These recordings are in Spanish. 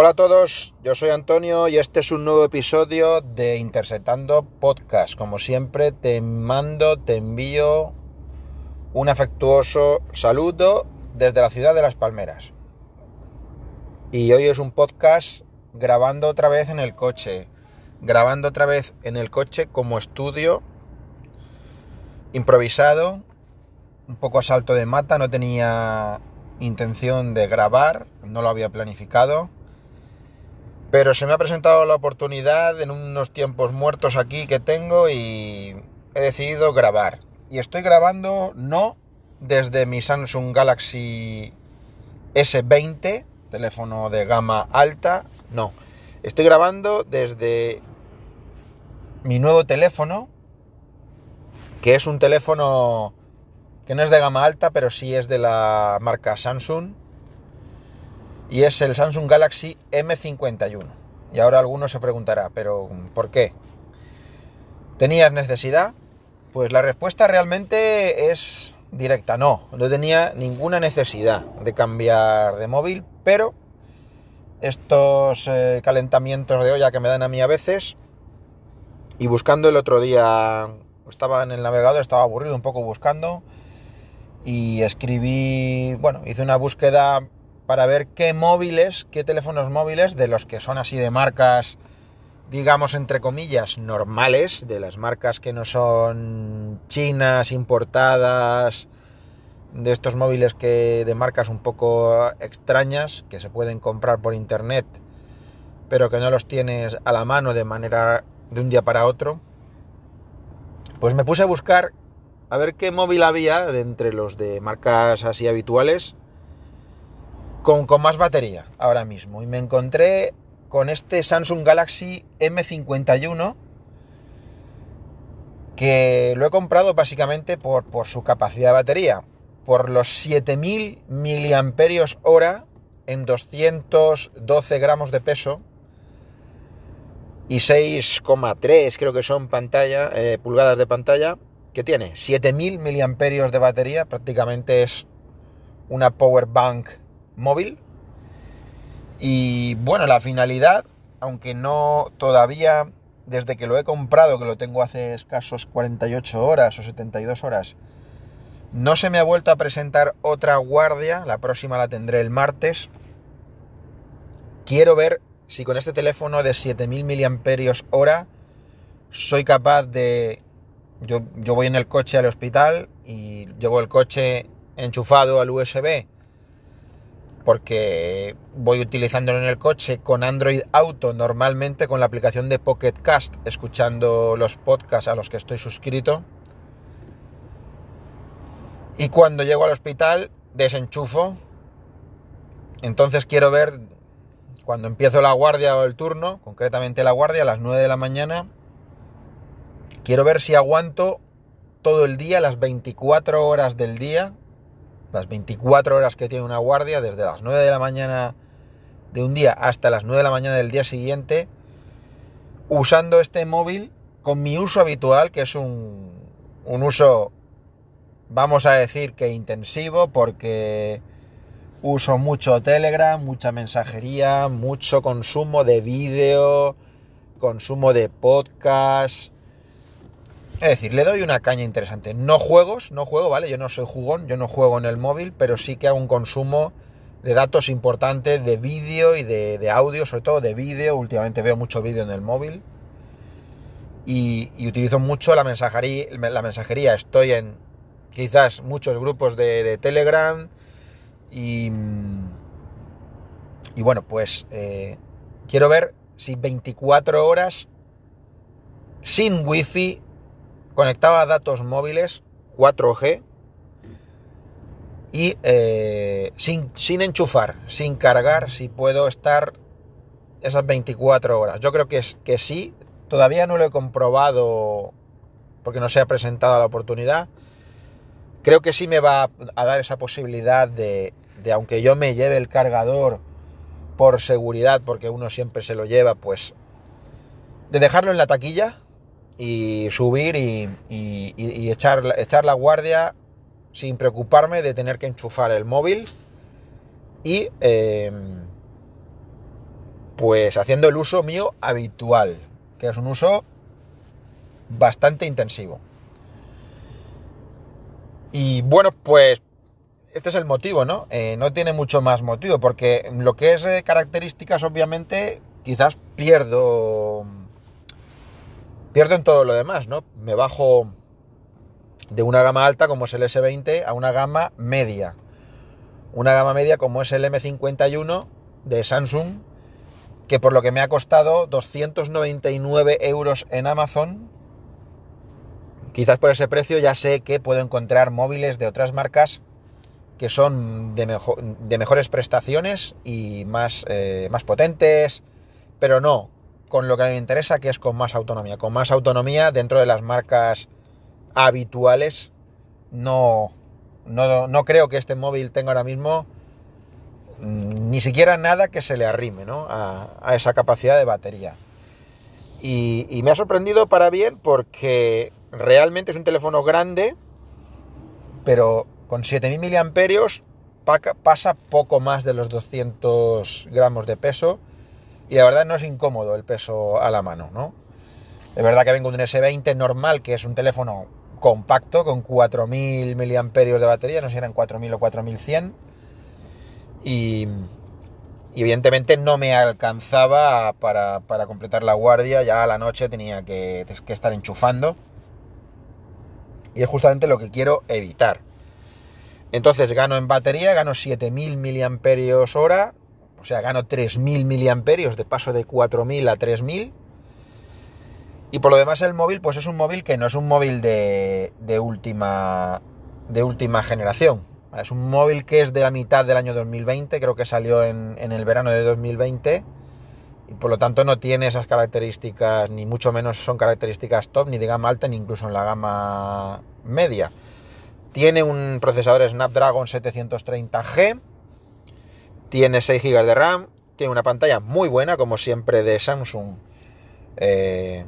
Hola a todos, yo soy Antonio y este es un nuevo episodio de Interceptando Podcast. Como siempre, te mando, te envío un afectuoso saludo desde la ciudad de Las Palmeras. Y hoy es un podcast grabando otra vez en el coche, grabando otra vez en el coche como estudio, improvisado, un poco a salto de mata, no tenía intención de grabar, no lo había planificado pero se me ha presentado la oportunidad en unos tiempos muertos aquí que tengo y he decidido grabar. Y estoy grabando no desde mi Samsung Galaxy S20, teléfono de gama alta, no. Estoy grabando desde mi nuevo teléfono, que es un teléfono que no es de gama alta, pero sí es de la marca Samsung y es el Samsung Galaxy M51. Y ahora alguno se preguntará, pero ¿por qué? ¿Tenías necesidad? Pues la respuesta realmente es directa, no, no tenía ninguna necesidad de cambiar de móvil, pero estos eh, calentamientos de olla que me dan a mí a veces, y buscando el otro día, estaba en el navegador, estaba aburrido un poco buscando, y escribí, bueno, hice una búsqueda para ver qué móviles, qué teléfonos móviles de los que son así de marcas, digamos entre comillas, normales, de las marcas que no son chinas, importadas, de estos móviles que de marcas un poco extrañas, que se pueden comprar por internet, pero que no los tienes a la mano de manera de un día para otro, pues me puse a buscar a ver qué móvil había de entre los de marcas así habituales con, más batería ahora mismo. Y me encontré con este Samsung Galaxy M51 que lo he comprado básicamente por, su capacidad de batería, por los 7000 miliamperios hora en 212 gramos de peso y 6,3 creo que son eh, pulgadas de pantalla, que tiene 7000 miliamperios de batería, prácticamente es una power bank móvil. Y bueno, la finalidad, aunque no todavía, desde que lo he comprado, que lo tengo hace escasos 48 horas o 72 horas, no se me ha vuelto a presentar otra guardia, la próxima la tendré el martes. Quiero ver si con este teléfono de 7000 miliamperios hora soy capaz de... Yo, yo voy en el coche al hospital y llevo el coche enchufado al USB porque voy utilizándolo en el coche con Android Auto, normalmente con la aplicación de Pocket Cast, escuchando los podcasts a los que estoy suscrito. Y cuando llego al hospital, desenchufo. Entonces quiero ver, cuando empiezo la guardia o el turno, concretamente la guardia a las 9 de la mañana, quiero ver si aguanto todo el día, las 24 horas del día, las 24 horas que tiene una guardia, desde las 9 de la mañana de un día hasta las 9 de la mañana del día siguiente, usando este móvil con mi uso habitual, que es un, un uso, vamos a decir que intensivo, porque uso mucho Telegram, mucha mensajería, mucho consumo de vídeo, consumo de podcast, es decir, le doy una caña interesante. No juegos, no juego, ¿vale? Yo no soy jugón, yo no juego en el móvil, pero sí que hago un consumo de datos importantes, de vídeo y de, audio, sobre todo de vídeo. Últimamente veo mucho vídeo en el móvil. Y, utilizo mucho la mensajería, la mensajería. Estoy en quizás muchos grupos de, Telegram. Y, y bueno, pues eh, quiero ver si 24 horas sin wifi conectaba datos móviles 4G y eh, sin, sin, enchufar, sin cargar, si puedo estar esas 24 horas. Yo creo que, es, que sí, todavía no lo he comprobado porque no se ha presentado la oportunidad. Creo que sí me va a dar esa posibilidad de, de aunque yo me lleve el cargador por seguridad, porque uno siempre se lo lleva, pues de dejarlo en la taquilla, y subir y, echar, echar la guardia sin preocuparme de tener que enchufar el móvil y, em, pues haciendo el uso mío habitual, que es un uso bastante intensivo. Y bueno, pues este es el motivo, ¿no? Eh, no tiene mucho más motivo, porque lo que es eh, características, obviamente, quizás pierdo. Pierdo en todo lo demás, ¿no? Me bajo de una gama alta como es el S20 a una gama media. Una gama media como es el M51 de Samsung, que por lo que me ha costado 299 euros en Amazon, quizás por ese precio ya sé que puedo encontrar móviles de otras marcas que son de, de mejores prestaciones y más, eh, más potentes, pero no con lo que me interesa, que es con más autonomía. Con más autonomía dentro de las marcas habituales, no, no, creo que este móvil tenga ahora mismo mm, ni siquiera nada que se le arrime a, esa capacidad de batería. Y, y me ha sorprendido para bien porque realmente es un teléfono grande, pero con 7000 miliamperios pasa poco más de los 200 gramos de peso y la verdad no es incómodo el peso a la mano, ¿no? De verdad que vengo de un S20 normal, que es un teléfono compacto con 4000 miliamperios de batería, no sé si eran 4000 o 4100 y, y evidentemente no me alcanzaba para, completar la guardia, ya a la noche tenía que, que estar enchufando y es justamente lo que quiero evitar. Entonces gano en batería, gano 7000 miliamperios hora, o sea, gano 3000 miliamperios de paso de 4000 a 3000. Y por lo demás el móvil, pues es un móvil que no es un móvil de, de última, de última generación. Es un móvil que es de la mitad del año 2020, creo que salió en, en el verano de 2020 y por lo tanto no tiene esas características, ni mucho menos son características top, ni de gama alta, ni incluso en la gama media. Tiene un procesador Snapdragon 730G, tiene 6 GB de RAM, tiene una pantalla muy buena, como siempre de Samsung, eh,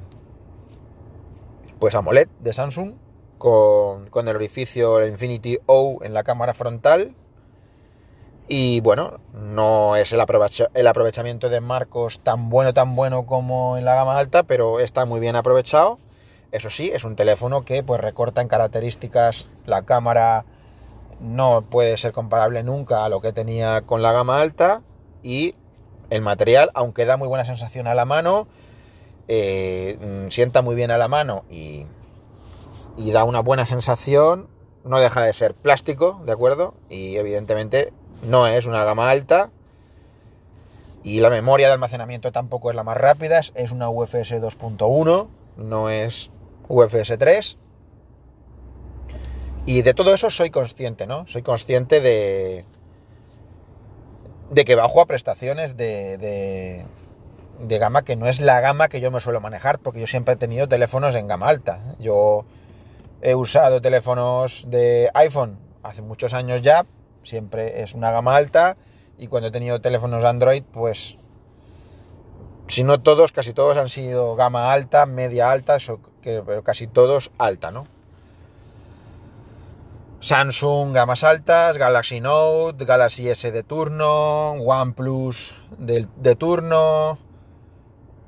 pues AMOLED de Samsung, con, con el orificio Infinity O en la cámara frontal. Y bueno, no es el, el aprovechamiento de marcos tan bueno, tan bueno como en la gama alta, pero está muy bien aprovechado eso sí, es un teléfono que pues recorta en características la cámara no puede ser comparable nunca a lo que tenía con la gama alta y el material, aunque da muy buena sensación a la mano, eh, mm, sienta muy bien a la mano y, y da una buena sensación, no deja de ser plástico, ¿de acuerdo? Y evidentemente no es una gama alta, y la memoria de almacenamiento tampoco es la más rápida, es una UFS 2.1, no es UFS 3. Y de todo eso soy consciente, ¿no? Soy consciente de, de que bajo a prestaciones de, de, gama que no es la gama que yo me suelo manejar, porque yo siempre he tenido teléfonos en gama alta. Yo he usado teléfonos de iPhone hace muchos años ya, siempre es una gama alta, y cuando he tenido teléfonos Android, pues si no todos, casi todos han sido gama alta, media alta, pero casi todos alta, ¿no? Samsung gamas altas, Galaxy Note, Galaxy S de turno, OnePlus de, de turno.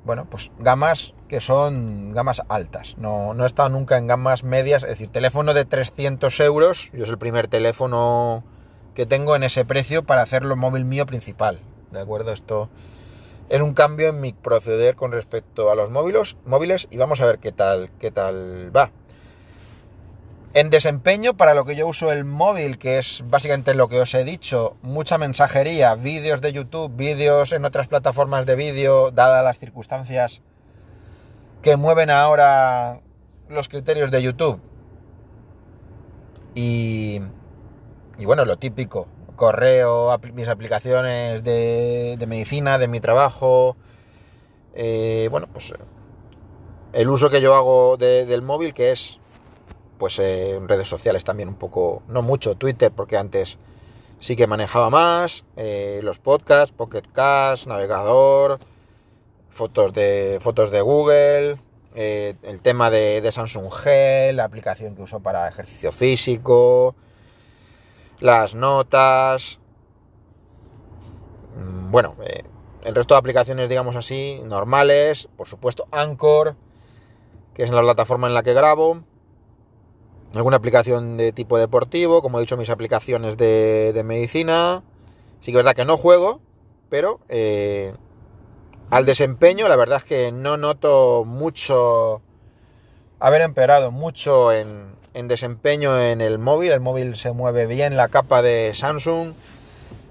Bueno, pues gamas que son gamas altas. No, no he estado nunca en gamas medias. Es decir, teléfono de 300 euros. Yo es el primer teléfono que tengo en ese precio para hacerlo móvil mío principal. ¿De acuerdo? Esto es un cambio en mi proceder con respecto a los móviles, móviles y vamos a ver qué tal, qué tal va. En desempeño, para lo que yo uso el móvil, que es básicamente lo que os he dicho, mucha mensajería, vídeos de YouTube, vídeos en otras plataformas de vídeo, dadas las circunstancias que mueven ahora los criterios de YouTube. Y, y bueno, lo típico, correo, mis aplicaciones de, medicina, de mi trabajo. Eh, bueno, pues el uso que yo hago del móvil, que es pues eh, redes sociales también un poco, no mucho, Twitter, porque antes sí que manejaba más, eh, los podcasts, Pocket Cast, navegador, fotos de, fotos de Google, el tema de, Samsung Gel, la aplicación que uso para ejercicio físico, las notas. Mm, bueno, eh, el resto de aplicaciones, digamos así, normales, por supuesto Anchor, que es la plataforma en la que grabo, alguna aplicación de tipo deportivo, como he dicho, mis aplicaciones de, medicina. Sí que es verdad que no juego, pero eh, al desempeño la verdad es que no noto mucho, haber empeorado mucho en, desempeño en el móvil. El móvil se mueve bien, la capa de Samsung.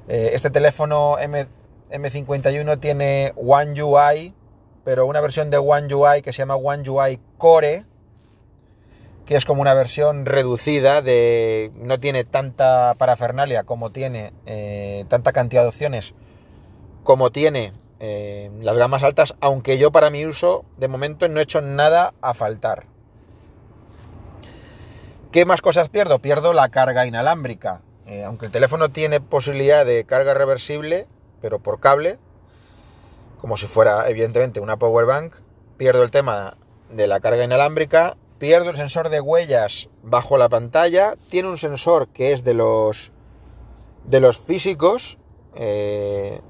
Eh, este teléfono M, M51 tiene One UI, pero una versión de One UI que se llama One UI Core es como una versión reducida de... no tiene tanta parafernalia como tiene, eh, tanta cantidad de opciones como tiene eh, las gamas altas, aunque yo para mi uso de momento no he hecho nada a faltar. ¿Qué más cosas pierdo? Pierdo la carga inalámbrica. Eh, aunque el teléfono tiene posibilidad de carga reversible, pero por cable, como si fuera evidentemente una power bank, pierdo el tema de la carga inalámbrica pierdo el sensor de huellas bajo la pantalla, tiene un sensor que es de los de los físicos, eh,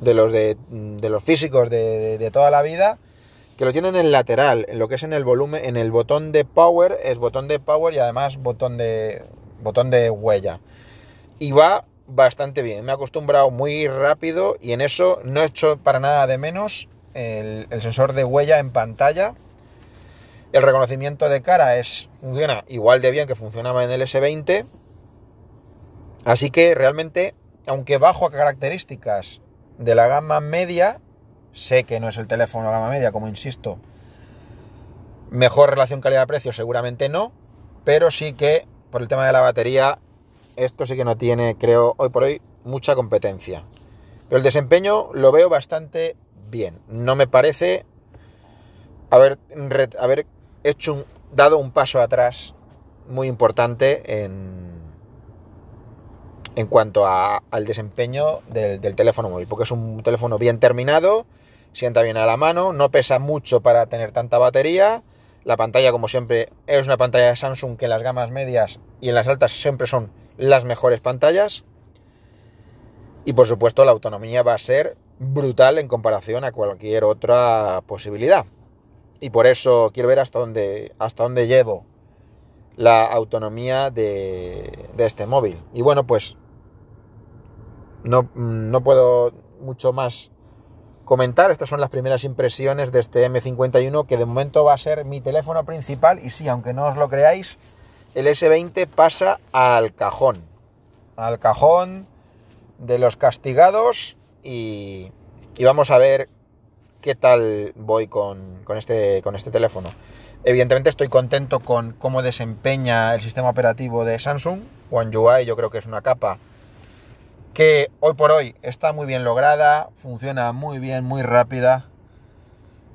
de los de, los físicos de, toda la vida, que lo tienen en el lateral, en lo que es en el volumen, en el botón de power, es botón de power y además botón de botón de huella. Y va bastante bien, me he acostumbrado muy rápido y en eso no he hecho para nada de menos el sensor de huella en pantalla el reconocimiento de cara es, funciona igual de bien que funcionaba en el S20. Así que realmente, aunque bajo a características de la gama media, sé que no es el teléfono de gama media, como insisto, mejor relación calidad-precio seguramente no, pero sí que por el tema de la batería, esto sí que no tiene, creo, hoy por hoy mucha competencia. Pero el desempeño lo veo bastante bien. No me parece haber, haber hecho un, dado un paso atrás muy importante en, en cuanto al desempeño del, teléfono móvil, porque es un teléfono bien terminado, sienta bien a la mano, no pesa mucho para tener tanta batería, la pantalla como siempre es una pantalla de Samsung que en las gamas medias y en las altas siempre son las mejores pantallas. Y por supuesto la autonomía va a ser brutal en comparación a cualquier otra posibilidad y por eso quiero ver hasta dónde, hasta dónde llevo la autonomía de, este móvil. Y bueno, pues no, no, puedo mucho más comentar. Estas son las primeras impresiones de este M51 que de momento va a ser mi teléfono principal y sí, aunque no os lo creáis, el S20 pasa al cajón. Al cajón de los castigados y, y vamos a ver qué tal voy con, este, con este teléfono. Evidentemente estoy contento con cómo desempeña el sistema operativo de Samsung. One UI yo creo que es una capa que hoy por hoy está muy bien lograda, funciona muy bien, muy rápida,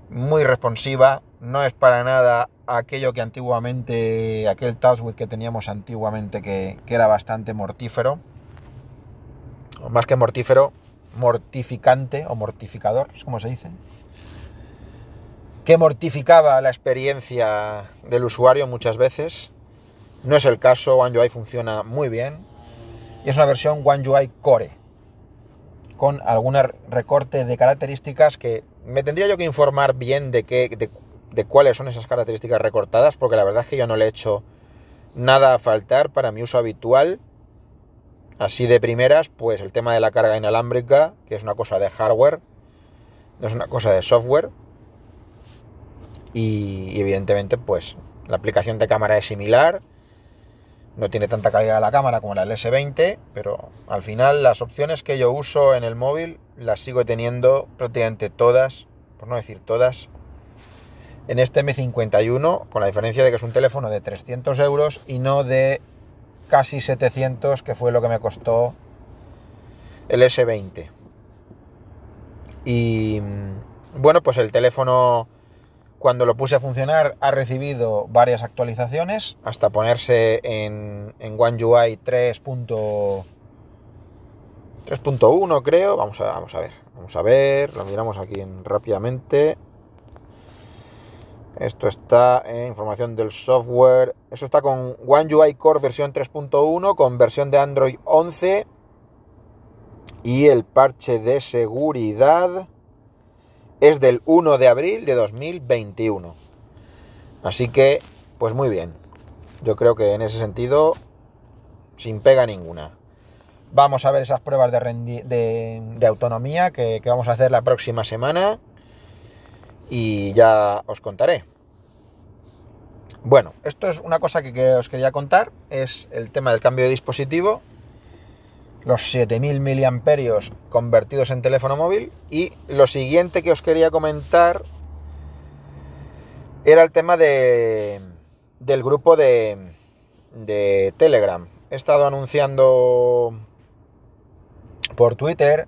muy responsiva. No es para nada aquello que antiguamente, aquel TouchWiz que teníamos antiguamente que, que era bastante mortífero. O más que mortífero, mortificante o mortificador, es como se dice que mortificaba la experiencia del usuario muchas veces. No es el caso, One UI funciona muy bien. Y es una versión One UI Core, con algún recorte de características que me tendría yo que informar bien de, qué, de, cuáles son esas características recortadas, porque la verdad es que yo no le he hecho nada a faltar para mi uso habitual. Así de primeras, pues el tema de la carga inalámbrica, que es una cosa de hardware, no es una cosa de software y, evidentemente pues la aplicación de cámara es similar, no tiene tanta calidad la cámara como la del S20, pero al final las opciones que yo uso en el móvil las sigo teniendo prácticamente todas, por no decir todas, en este M51, con la diferencia de que es un teléfono de 300 euros y no de casi 700, que fue lo que me costó el S20. Y bueno, pues el teléfono cuando lo puse a funcionar ha recibido varias actualizaciones hasta ponerse en, One UI 3.1 creo. Vamos a, vamos a ver, vamos a ver, lo miramos aquí rápidamente. Esto está en información del software. Eso está con One UI Core versión 3.1 con versión de Android 11 y el parche de seguridad es del 1 de abril de 2021. Así que, pues muy bien. Yo creo que en ese sentido, sin pega ninguna. Vamos a ver esas pruebas de, de, autonomía que, que vamos a hacer la próxima semana y ya os contaré. Bueno, esto es una cosa que, os quería contar, es el tema del cambio de dispositivo, los 7000 miliamperios convertidos en teléfono móvil y lo siguiente que os quería comentar era el tema de, del grupo de, de Telegram. He estado anunciando por Twitter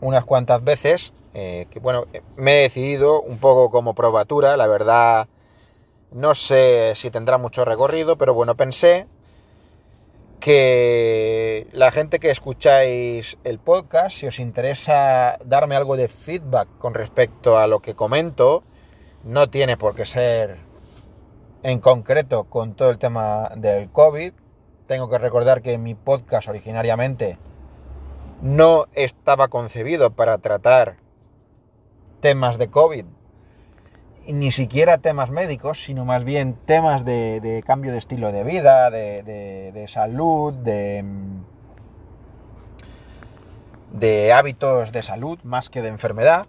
unas cuantas veces eh, que bueno, me he decidido un poco como probatura, la verdad no sé si tendrá mucho recorrido, pero bueno, pensé que la gente que escucháis el podcast, si os interesa darme algo de feedback con respecto a lo que comento, no tiene por qué ser en concreto con todo el tema del COVID. Tengo que recordar que mi podcast originariamente no estaba concebido para tratar temas de COVID ni siquiera temas médicos, sino más bien temas de, cambio de estilo de vida, de, salud, de, de hábitos de salud más que de enfermedad.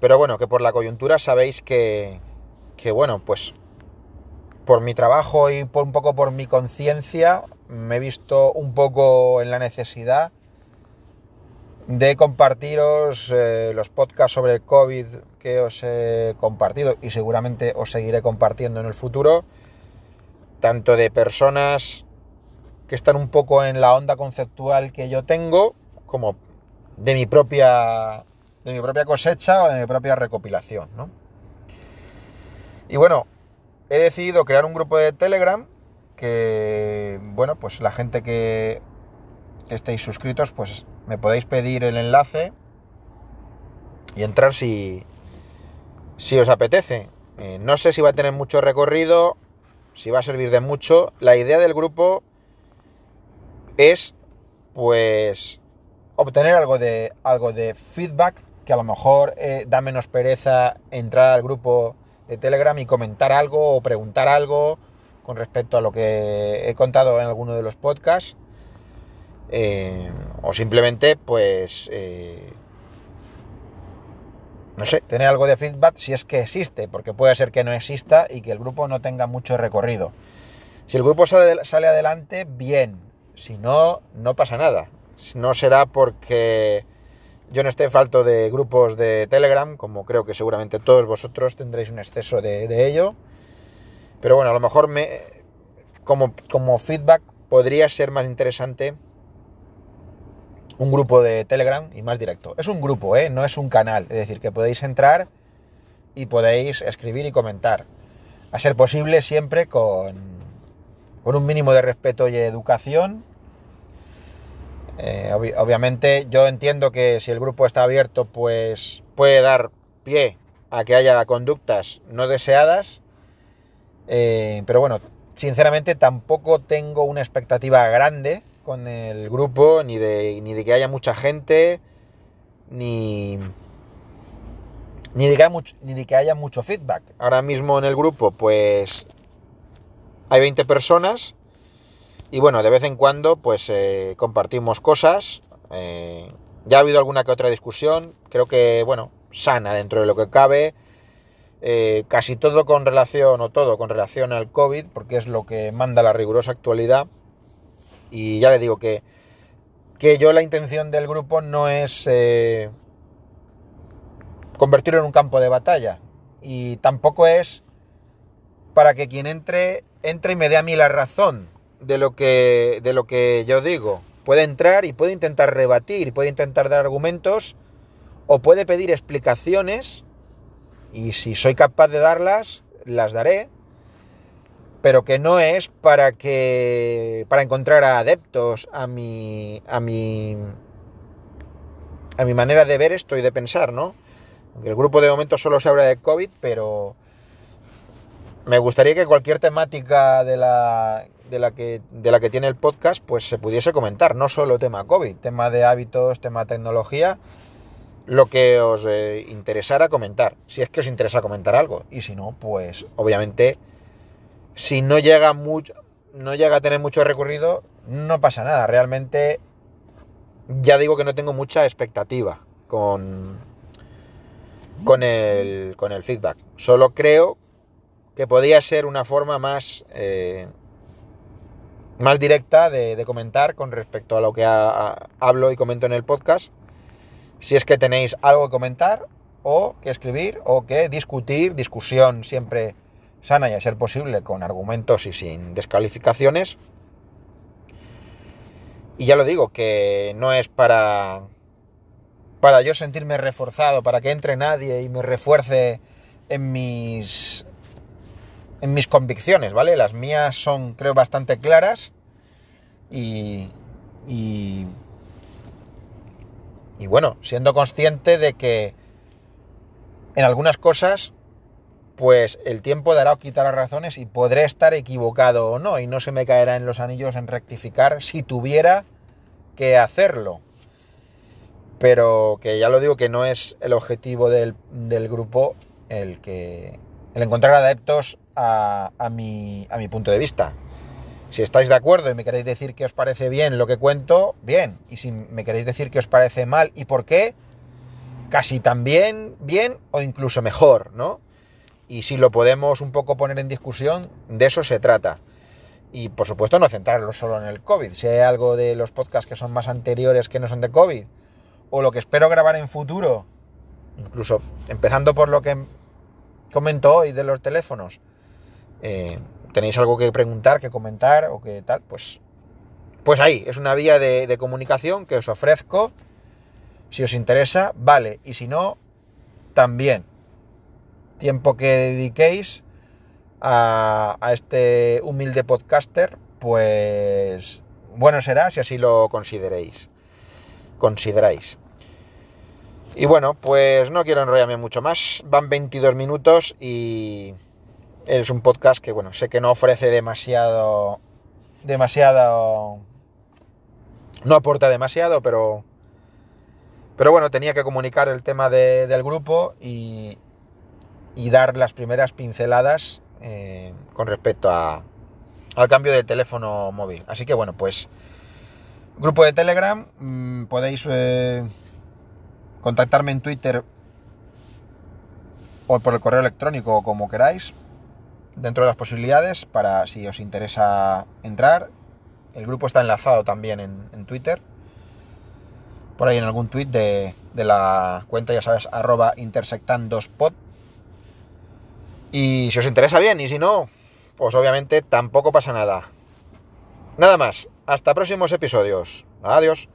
Pero bueno, que por la coyuntura sabéis que, que bueno, pues por mi trabajo y por un poco por mi conciencia me he visto un poco en la necesidad de compartiros eh, los podcasts sobre el COVID que os he compartido y seguramente os seguiré compartiendo en el futuro, tanto de personas que están un poco en la onda conceptual que yo tengo, como de mi propia, de mi propia cosecha o de mi propia recopilación. Y bueno, he decidido crear un grupo de Telegram que, bueno, pues la gente que estéis suscritos, pues me podéis pedir el enlace y entrar si, si os apetece. Eh, no sé si va a tener mucho recorrido, si va a servir de mucho. La idea del grupo es, pues, obtener algo de, algo de feedback, que a lo mejor eh, da menos pereza entrar al grupo de Telegram y comentar algo o preguntar algo con respecto a lo que he contado en alguno de los podcasts. Eh, o simplemente, pues, eh, no sé, tener algo de feedback si es que existe, porque puede ser que no exista y que el grupo no tenga mucho recorrido. Si el grupo sale, adelante, bien. Si no, no pasa nada. No será porque yo no esté falto de grupos de Telegram, como creo que seguramente todos vosotros tendréis un exceso de, de ello. Pero bueno, a lo mejor me, como, como feedback podría ser más interesante un grupo de Telegram y más directo. Es un grupo, ¿eh? no es un canal. Es decir, que podéis entrar y podéis escribir y comentar. A ser posible siempre con, con un mínimo de respeto y educación. Eh, obviamente yo entiendo que si el grupo está abierto pues puede dar pie a que haya conductas no deseadas. Eh, pero bueno, sinceramente tampoco tengo una expectativa grande con el grupo, ni de, ni de que haya mucha gente, ni, ni, de que haya mucho, ni de que haya mucho feedback. Ahora mismo en el grupo, pues hay 20 personas y bueno, de vez en cuando, pues eh, compartimos cosas. Eh, ya ha habido alguna que otra discusión, creo que, bueno, sana dentro de lo que cabe. Eh, casi todo con relación, o todo con relación al COVID, porque es lo que manda la rigurosa actualidad. Y ya le digo que, que yo la intención del grupo no es eh, convertirlo en un campo de batalla. Y tampoco es para que quien entre, entre y me dé a mí la razón de lo que, de lo que yo digo. Puede entrar y puede intentar rebatir, puede intentar dar argumentos o puede pedir explicaciones y si soy capaz de darlas, las daré pero que no es para que para encontrar adeptos a mi a mi a mi manera de ver esto y de pensar, ¿no? El grupo de momento solo se habla de COVID, pero me gustaría que cualquier temática de la de la que, de la que tiene el podcast, pues se pudiese comentar, no solo tema COVID, tema de hábitos, tema tecnología, lo que os eh, interesara comentar, si es que os interesa comentar algo, y si no, pues obviamente, si no llega mucho, no llega a tener mucho recorrido, no pasa nada, realmente ya digo que no tengo mucha expectativa con, con, el, con el feedback, solo creo que podía ser una forma más, eh, más directa de, comentar con respecto a lo que hablo y comento en el podcast. Si es que tenéis algo que comentar o que escribir o que discutir, discusión siempre sana y a ser posible con argumentos y sin descalificaciones. Y ya lo digo, que no es para, para yo sentirme reforzado, para que entre nadie y me refuerce en mis, en mis convicciones, ¿vale? Las mías son, creo, bastante claras y, y, y bueno, siendo consciente de que en algunas cosas, pues el tiempo dará o quitará razones y podré estar equivocado o no, y no se me caerá en los anillos en rectificar si tuviera que hacerlo. Pero que ya lo digo que no es el objetivo del, grupo el que el encontrar adeptos a, mi, a mi punto de vista. Si estáis de acuerdo y me queréis decir que os parece bien lo que cuento, bien. Y si me queréis decir que os parece mal y por qué, casi también bien o incluso mejor, ¿no? Y si lo podemos un poco poner en discusión, de eso se trata. Y por supuesto no centrarlo solo en el COVID. Si hay algo de los podcasts que son más anteriores que no son de COVID, o lo que espero grabar en futuro, incluso empezando por lo que comento hoy de los teléfonos, eh, tenéis algo que preguntar, que comentar o que tal, pues, pues ahí, es una vía de, comunicación que os ofrezco. Si os interesa, vale. Y si no, también. Tiempo que dediquéis a, este humilde podcaster, pues bueno será si así lo consideréis. Consideráis. Y bueno, pues no quiero enrollarme mucho más. Van 22 minutos y es un podcast que, bueno, sé que no ofrece demasiado... Demasiado... No aporta demasiado, pero... Pero bueno, tenía que comunicar el tema del grupo y, y dar las primeras pinceladas eh, con respecto a, al cambio de teléfono móvil. Así que bueno, pues grupo de Telegram, mm, podéis eh, contactarme en Twitter o por el correo electrónico como queráis, dentro de las posibilidades, para si os interesa entrar. El grupo está enlazado también en, Twitter. Por ahí en algún tweet de, de la cuenta, ya sabes, arroba. Y si os interesa bien, y si no, pues obviamente tampoco pasa nada. Nada más, hasta próximos episodios. Adiós.